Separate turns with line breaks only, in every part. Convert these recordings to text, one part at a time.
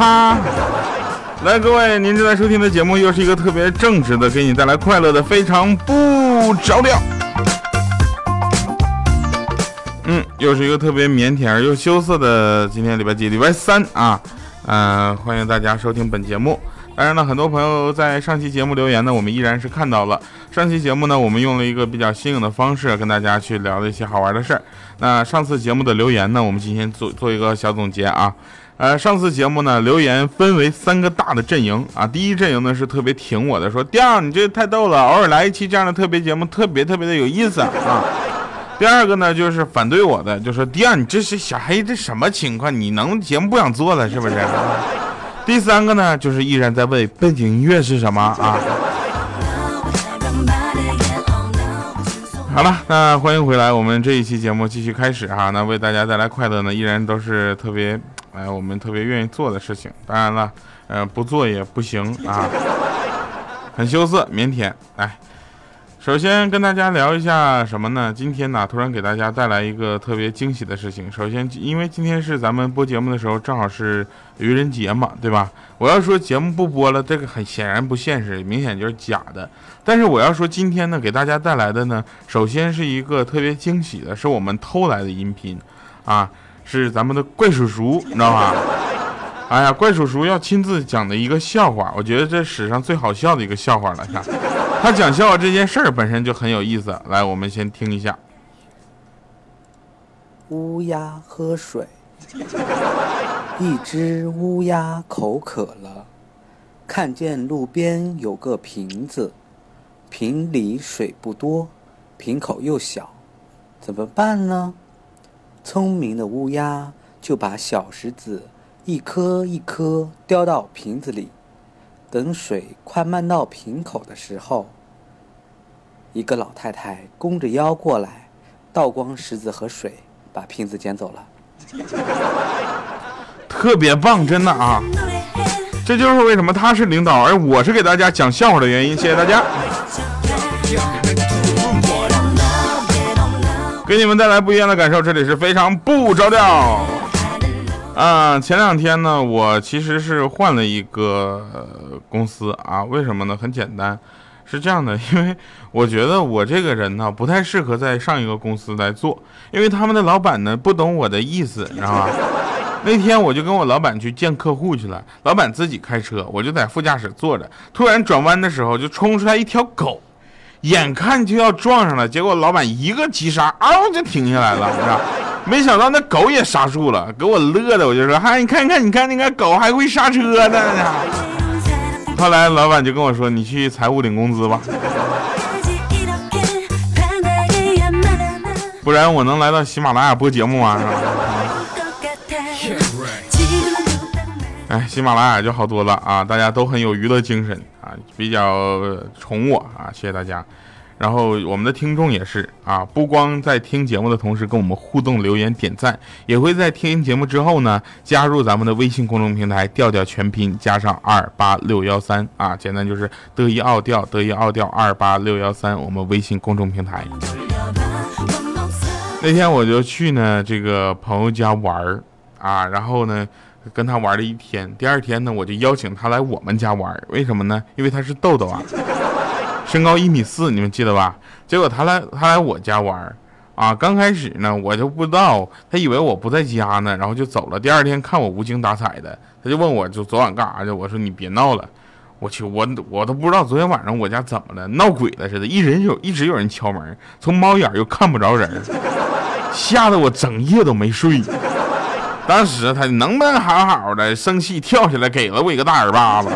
哈！来，各位，您正在收听的节目又是一个特别正直的，给你带来快乐的，非常不着调。嗯，又是一个特别腼腆而又羞涩的，今天礼拜几？礼拜三啊。嗯，欢迎大家收听本节目。当然了，很多朋友在上期节目留言呢，我们依然是看到了。上期节目呢，我们用了一个比较新颖的方式跟大家去聊了一些好玩的事儿。那上次节目的留言呢，我们今天做做一个小总结啊。呃，上次节目呢，留言分为三个大的阵营啊。第一阵营呢是特别挺我的，说第二你这太逗了，偶尔来一期这样的特别节目，特别特别的有意思啊。第二个呢就是反对我的，就说第二你这是小黑这什么情况？你能节目不想做了是不是？第三个呢就是依然在问背景音乐是什么啊。好了，那欢迎回来，我们这一期节目继续开始哈。那为大家带来快乐呢，依然都是特别。哎，我们特别愿意做的事情，当然了，呃，不做也不行啊，很羞涩腼腆。来，首先跟大家聊一下什么呢？今天呢，突然给大家带来一个特别惊喜的事情。首先，因为今天是咱们播节目的时候，正好是愚人节嘛，对吧？我要说节目不播了，这个很显然不现实，明显就是假的。但是我要说今天呢，给大家带来的呢，首先是一个特别惊喜的，是我们偷来的音频，啊。是咱们的怪叔叔，你知道吧？哎呀，怪叔叔要亲自讲的一个笑话，我觉得这史上最好笑的一个笑话了。看，他讲笑话这件事儿本身就很有意思。来，我们先听一下。
乌鸦喝水，一只乌鸦口渴了，看见路边有个瓶子，瓶里水不多，瓶口又小，怎么办呢？聪明的乌鸦就把小石子一颗一颗叼到瓶子里，等水快漫到瓶口的时候，一个老太太弓着腰过来，倒光石子和水，把瓶子捡走了。
特别棒，真的啊！这就是为什么他是领导，而我是给大家讲笑话的原因。谢谢大家。给你们带来不一样的感受，这里是非常不着调。啊，前两天呢，我其实是换了一个公司啊，为什么呢？很简单，是这样的，因为我觉得我这个人呢，不太适合在上一个公司来做，因为他们的老板呢不懂我的意思，你知道吧？那天我就跟我老板去见客户去了，老板自己开车，我就在副驾驶坐着，突然转弯的时候就冲出来一条狗。眼看就要撞上了，结果老板一个急刹，嗷就停下来了，没想到那狗也刹住了，给我乐的，我就说，嗨，你看看，你看那个狗还会刹车呢。后来老板就跟我说，你去财务领工资吧，不然我能来到喜马拉雅播节目吗？哎，喜马拉雅就好多了啊，大家都很有娱乐精神。比较宠我啊，谢谢大家。然后我们的听众也是啊，不光在听节目的同时跟我们互动留言点赞，也会在听节目之后呢，加入咱们的微信公众平台调调全拼加上二八六幺三啊，简单就是得意奥调得意奥调二八六幺三，我们微信公众平台。那天我就去呢这个朋友家玩儿啊，然后呢。跟他玩了一天，第二天呢，我就邀请他来我们家玩。为什么呢？因为他是豆豆啊，身高一米四，你们记得吧？结果他来他来我家玩，啊，刚开始呢，我就不知道，他以为我不在家呢，然后就走了。第二天看我无精打采的，他就问我就昨晚干啥去？我说你别闹了，我去，我我都不知道昨天晚上我家怎么了，闹鬼了似的，一人有一直有人敲门，从猫眼又看不着人，吓得我整夜都没睡。当时他能不能好好的？生气跳起来给了我一个大耳巴子。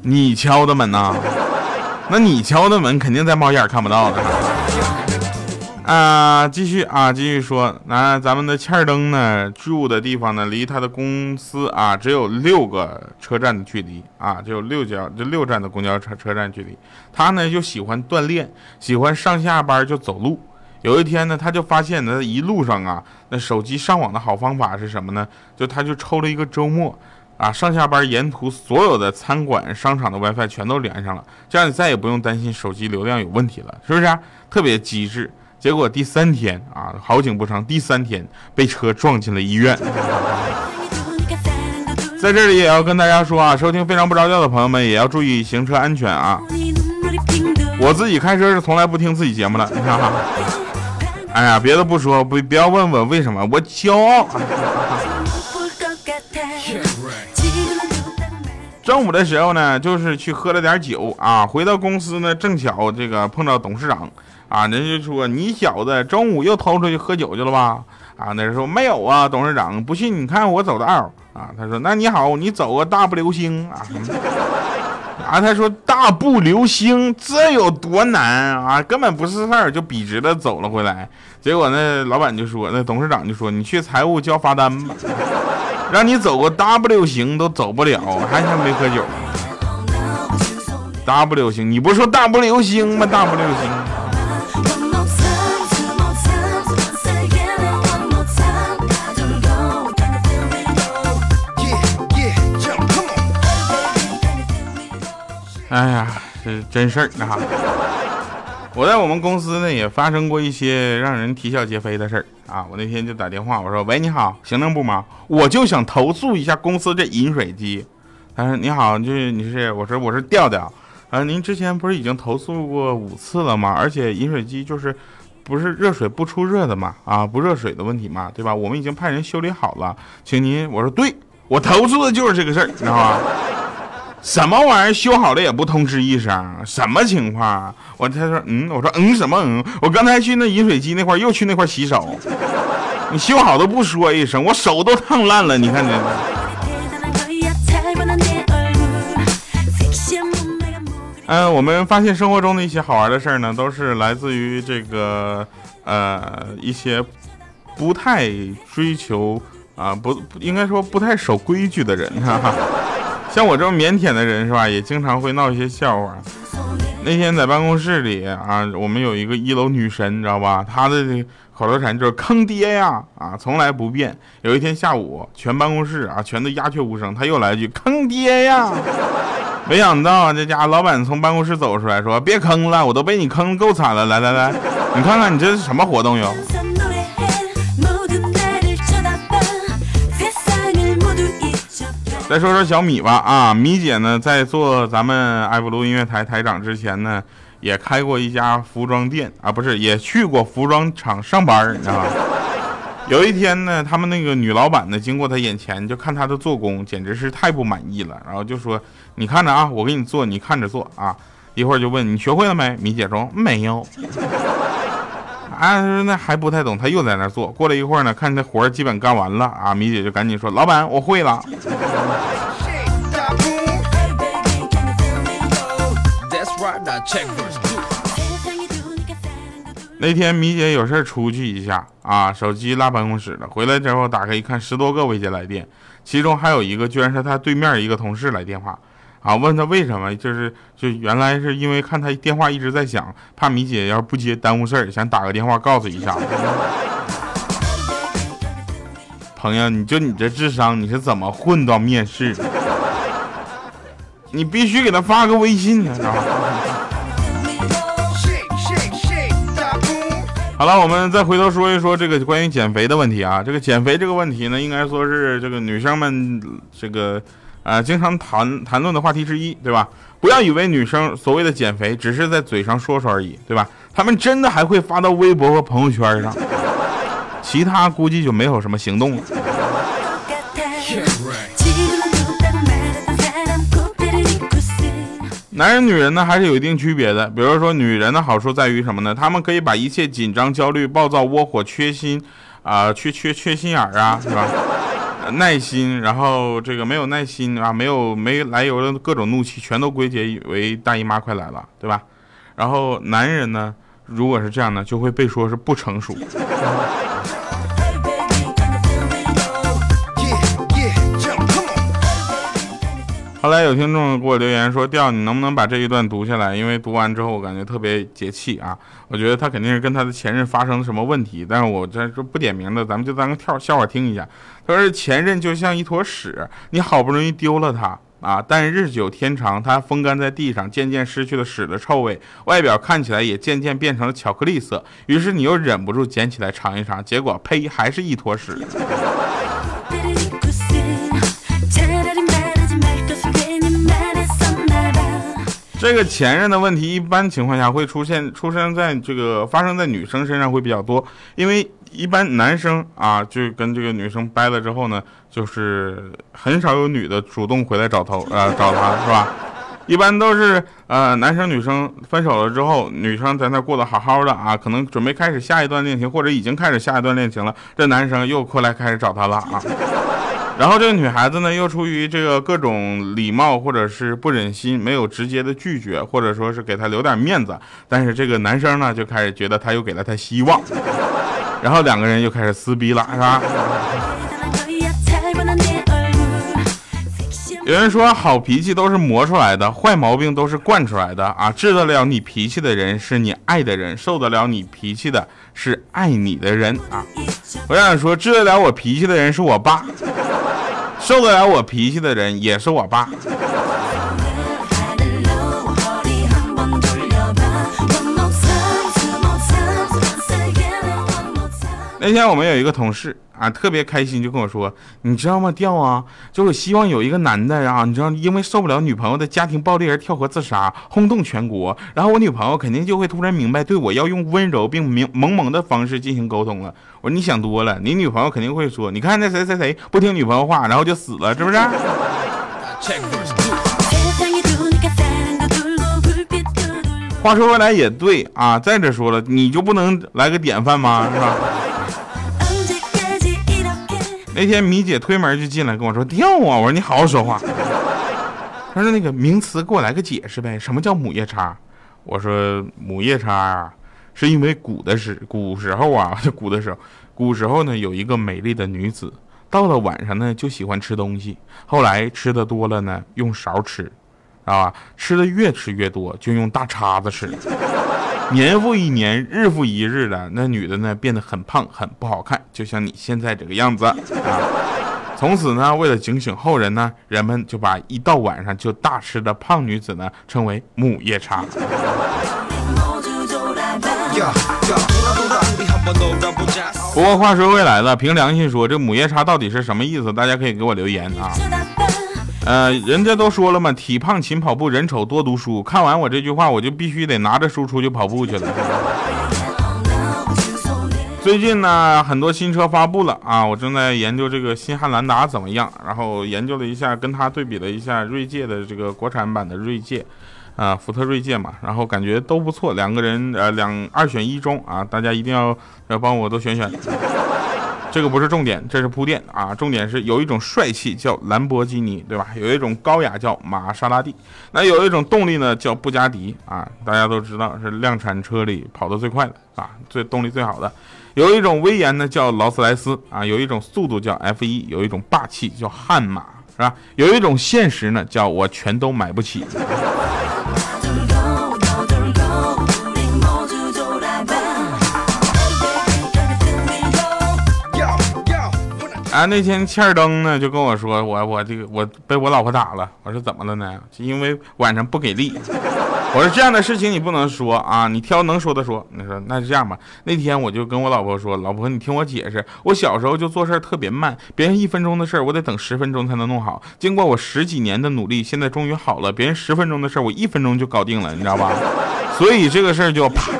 你敲的门呐？那你敲的门肯定在猫眼看不到的。啊，继续啊，继续说，那咱们的欠儿登呢，住的地方呢，离他的公司啊，只有六个车站的距离啊，只有六交就六站的公交车车站距离。他呢就喜欢锻炼，喜欢上下班就走路。有一天呢，他就发现呢，一路上啊，那手机上网的好方法是什么呢？就他就抽了一个周末啊，上下班沿途所有的餐馆、商场的 WiFi 全都连上了，这样你再也不用担心手机流量有问题了，是不是？特别机智。结果第三天啊，好景不长，第三天被车撞进了医院。在这里也要跟大家说啊，收听非常不着调的朋友们也要注意行车安全啊。我自己开车是从来不听自己节目的，你看哈。哎呀，别的不说，不不要问我为什么，我骄傲。中午的时候呢，就是去喝了点酒啊，回到公司呢，正巧这个碰到董事长。啊，人就说你小子中午又偷出去喝酒去了吧？啊，那人说没有啊，董事长，不信你看我走道啊。他说那你好，你走个大步流星啊。啊，他说大步流星这有多难啊？根本不是事儿，就笔直的走了回来。结果那老板就说，那董事长就说你去财务交罚单吧，让你走个大步流星都走不了，还想没喝酒？大步流星，你不说大步流星吗？大步流星。哎呀，是真事儿啊！我在我们公司呢也发生过一些让人啼笑皆非的事儿啊！我那天就打电话，我说：“喂，你好，行政部吗？我就想投诉一下公司这饮水机。”他说：“你好，就是你是？”我说：“我是调调。”啊，您之前不是已经投诉过五次了吗？而且饮水机就是不是热水不出热的嘛？啊，不热水的问题嘛，对吧？我们已经派人修理好了，请您。我说：“对，我投诉的就是这个事儿，你知道吗？”什么玩意儿修好了也不通知一声，什么情况？我他说嗯，我说嗯什么嗯？我刚才去那饮水机那块又去那块洗手，你修好都不说一声，我手都烫烂了。你看这。嗯，我们发现生活中的一些好玩的事儿呢，都是来自于这个呃一些不太追求啊不不应该说不太守规矩的人哈哈。像我这么腼腆的人是吧，也经常会闹一些笑话。那天在办公室里啊，我们有一个一楼女神，你知道吧？她的口头禅就是“坑爹呀”，啊，从来不变。有一天下午，全办公室啊，全都鸦雀无声，她又来一句“坑爹呀”。没想到这家老板从办公室走出来说：“别坑了，我都被你坑够惨了。来来来，你看看你这是什么活动哟？”再说说小米吧啊，米姐呢在做咱们爱普路音乐台台长之前呢，也开过一家服装店啊，不是也去过服装厂上班，你知道吗？有一天呢，他们那个女老板呢经过他眼前，就看他的做工，简直是太不满意了，然后就说：“你看着啊，我给你做，你看着做啊。”一会儿就问你学会了没？米姐说没有。啊，那还不太懂，他又在那做。过了一会儿呢，看这活儿基本干完了啊，米姐就赶紧说：“老板，我会了。”那天米姐有事出去一下啊，手机落办公室了。回来之后打开一看，十多个未接来电，其中还有一个居然是她对面一个同事来电话。啊，问他为什么，就是就原来是因为看他电话一直在响，怕米姐要是不接耽误事儿，想打个电话告诉一下。朋友，你就你这智商，你是怎么混到面试的？你必须给他发个微信呢，好了，我们再回头说一说这个关于减肥的问题啊。这个减肥这个问题呢，应该说是这个女生们这个。啊，经常谈谈论的话题之一，对吧？不要以为女生所谓的减肥只是在嘴上说说而已，对吧？她们真的还会发到微博和朋友圈上，其他估计就没有什么行动了。男人女人呢，还是有一定区别的。比如说，女人的好处在于什么呢？她们可以把一切紧张、焦虑、暴躁、窝火、缺心啊，缺缺缺心眼儿啊，是吧？耐心，然后这个没有耐心啊，没有没来由的各种怒气，全都归结为大姨妈快来了，对吧？然后男人呢，如果是这样呢，就会被说是不成熟。后来有听众给我留言说：“调，你能不能把这一段读下来？因为读完之后我感觉特别解气啊！我觉得他肯定是跟他的前任发生了什么问题，但是我这说不点名的，咱们就当个跳笑话听一下。他说前任就像一坨屎，你好不容易丢了他啊，但日久天长，它风干在地上，渐渐失去了屎的臭味，外表看起来也渐渐变成了巧克力色。于是你又忍不住捡起来尝一尝，结果呸，还是一坨屎。”这个前任的问题，一般情况下会出现，出生在这个发生在女生身上会比较多，因为一般男生啊，就跟这个女生掰了之后呢，就是很少有女的主动回来找头啊 找他是吧？一般都是呃男生女生分手了之后，女生在那过得好好的啊，可能准备开始下一段恋情，或者已经开始下一段恋情了，这男生又过来开始找她了啊。然后这个女孩子呢，又出于这个各种礼貌或者是不忍心，没有直接的拒绝，或者说是给他留点面子。但是这个男生呢，就开始觉得他又给了他希望，然后两个人又开始撕逼了，是吧？有人说好脾气都是磨出来的，坏毛病都是惯出来的啊！治得了你脾气的人是你爱的人，受得了你脾气的是爱你的人啊！我想说，治得了我脾气的人是我爸。受得了我脾气的人也是我爸。那天我们有一个同事啊，特别开心，就跟我说：“你知道吗？调啊，就是希望有一个男的啊，你知道，因为受不了女朋友的家庭暴力而跳河自杀，轰动全国。然后我女朋友肯定就会突然明白，对我要用温柔并明萌萌的方式进行沟通了。”我说：“你想多了，你女朋友肯定会说，你看那谁谁谁不听女朋友话，然后就死了，是不是？”话说回来也对啊，再者说了，你就不能来个典范吗？是吧？那天米姐推门就进来跟我说：“掉啊！”我说：“你好好说话。”他说：“那个名词给我来个解释呗，什么叫母夜叉？”我说：“母夜叉啊，是因为古的时古时候啊，古的时候，古时候呢有一个美丽的女子，到了晚上呢就喜欢吃东西，后来吃的多了呢用勺吃，啊，吃的越吃越多就用大叉子吃。” 年复一年，日复一日的，那女的呢变得很胖，很不好看，就像你现在这个样子啊。从此呢，为了警醒后人呢，人们就把一到晚上就大吃的胖女子呢称为母夜叉。不过话说回来了，凭良心说，这母夜叉到底是什么意思？大家可以给我留言啊。呃，人家都说了嘛，体胖勤跑步，人丑多读书。看完我这句话，我就必须得拿着书出去跑步去了。最近呢，很多新车发布了啊，我正在研究这个新汉兰达怎么样，然后研究了一下，跟它对比了一下锐界的这个国产版的锐界，啊，福特锐界嘛，然后感觉都不错，两个人呃两二选一中啊，大家一定要要帮我都选选。这个不是重点，这是铺垫啊！重点是有一种帅气叫兰博基尼，对吧？有一种高雅叫玛莎拉蒂，那有一种动力呢叫布加迪啊！大家都知道是量产车里跑得最快的啊，最动力最好的。有一种威严呢叫劳斯莱斯啊，有一种速度叫 F 一，有一种霸气叫悍马，是吧？有一种现实呢叫我全都买不起。啊，那天欠儿登呢就跟我说，我我这个我被我老婆打了。我说怎么了呢？因为晚上不给力。我说这样的事情你不能说啊，你挑能说的说。你说那是这样吧？那天我就跟我老婆说，老婆你听我解释，我小时候就做事特别慢，别人一分钟的事我得等十分钟才能弄好。经过我十几年的努力，现在终于好了，别人十分钟的事我一分钟就搞定了，你知道吧？所以这个事儿就啪。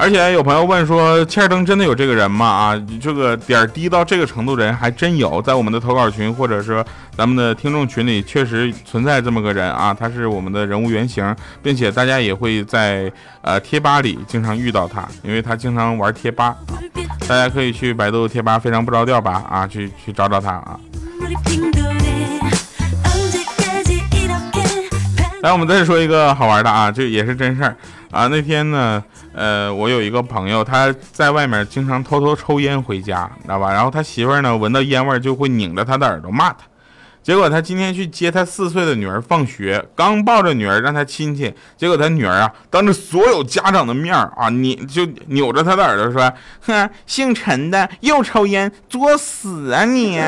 而且有朋友问说，切尔登真的有这个人吗？啊，这个点低到这个程度的人还真有，在我们的投稿群或者说咱们的听众群里，确实存在这么个人啊，他是我们的人物原型，并且大家也会在呃贴吧里经常遇到他，因为他经常玩贴吧啊。大家可以去百度贴吧，非常不着调吧啊，去去找找他啊。来，我们再说一个好玩的啊，这也是真事儿啊。那天呢，呃，我有一个朋友，他在外面经常偷偷抽烟回家，知道吧？然后他媳妇儿呢，闻到烟味就会拧着他的耳朵骂他。结果他今天去接他四岁的女儿放学，刚抱着女儿让他亲亲，结果他女儿啊，当着所有家长的面啊，你就扭着他的耳朵说：“哼，姓陈的又抽烟，作死啊你！”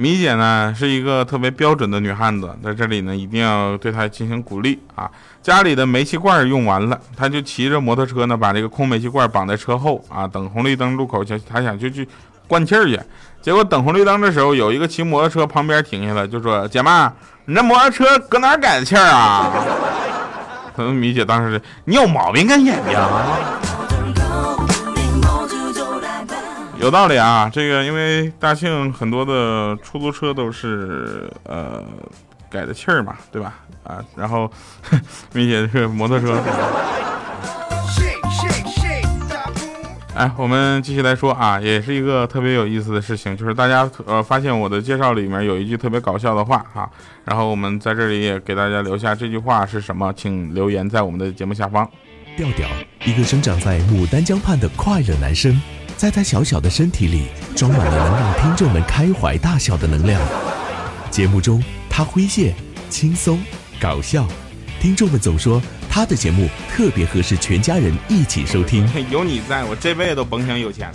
米姐呢是一个特别标准的女汉子，在这里呢一定要对她进行鼓励啊！家里的煤气罐用完了，她就骑着摩托车呢把这个空煤气罐绑在车后啊，等红绿灯路口前，她想就去灌气儿去。结果等红绿灯的时候，有一个骑摩托车旁边停下来，就说：“姐妹，你这摩托车搁哪改的气儿啊？”可能米姐当时你有毛病干眼睛？啊有道理啊，这个因为大庆很多的出租车都是呃改的气儿嘛，对吧？啊，然后明显是摩托车。哎，我们继续来说啊，也是一个特别有意思的事情，就是大家呃发现我的介绍里面有一句特别搞笑的话哈，然后我们在这里也给大家留下这句话是什么，请留言在我们的节目下方。
调调，一个生长在牡丹江畔的快乐男生。在他小小的身体里，装满了能让听众们开怀大笑的能量。节目中，他诙谐、轻松、搞笑，听众们总说他的节目特别合适全家人一起收听。
有你在我这辈子都甭想有钱。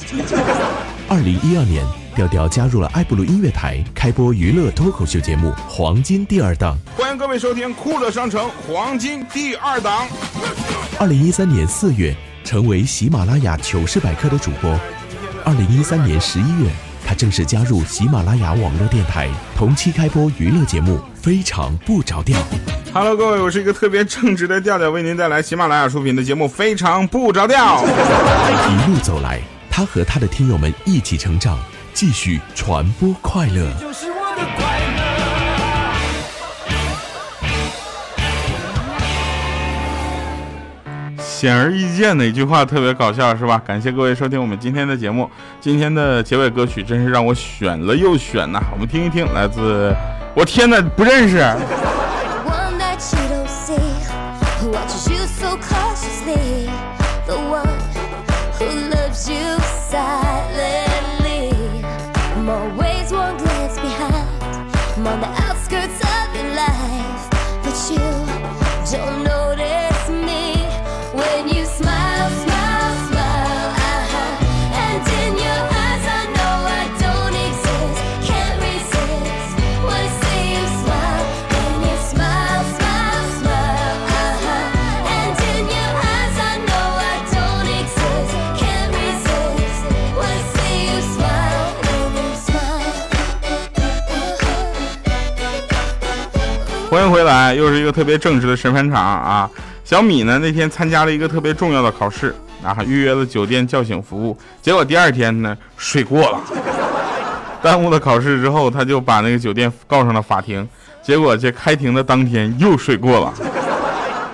二零一二年，调调加入了爱布鲁音乐台，开播娱乐脱口秀节目《黄金第二档》。
欢迎各位收听《酷乐商城黄金第二档》。
二零一三年四月。成为喜马拉雅糗事百科的主播。二零一三年十一月，他正式加入喜马拉雅网络电台，同期开播娱乐节目《非常不着调》。
Hello，各位，我是一个特别正直的调调，为您带来喜马拉雅出品的节目《非常不着调》。
一路走来，他和他的听友们一起成长，继续传播快乐。
显而易见的一句话特别搞笑，是吧？感谢各位收听我们今天的节目。今天的结尾歌曲真是让我选了又选呐，我们听一听，来自……我天哪，不认识。来，又是一个特别正直的审判场啊！小米呢那天参加了一个特别重要的考试啊，预约了酒店叫醒服务，结果第二天呢睡过了，耽误了考试之后，他就把那个酒店告上了法庭，结果这开庭的当天又睡过了，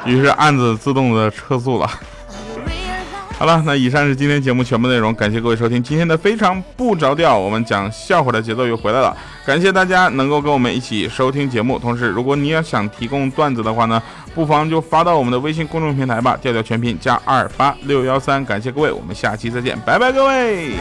于是案子自动的撤诉了。好了，那以上是今天节目全部内容，感谢各位收听今天的非常不着调，我们讲笑话的节奏又回来了，感谢大家能够跟我们一起收听节目，同时如果你要想提供段子的话呢，不妨就发到我们的微信公众平台吧，调调全拼加二八六幺三，感谢各位，我们下期再见，拜拜各位。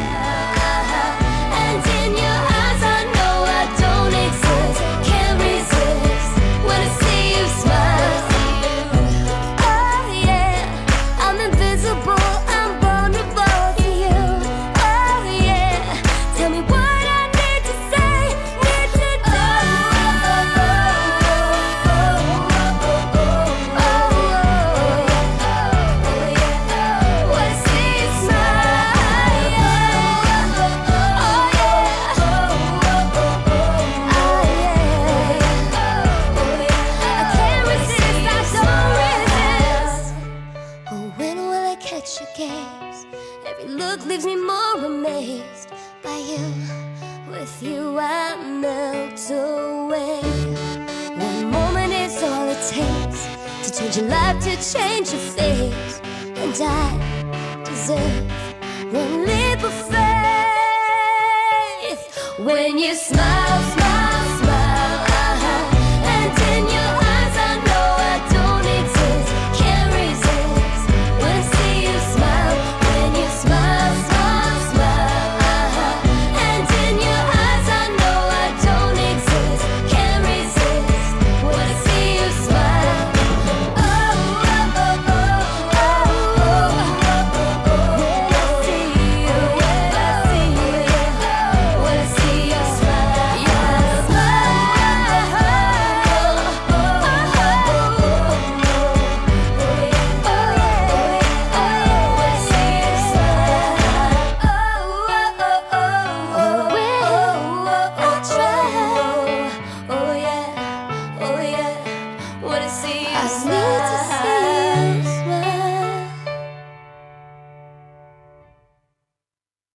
With you I melt away One moment is
all it takes to change your life, to change your face. And I deserve one leap of faith. When you smile,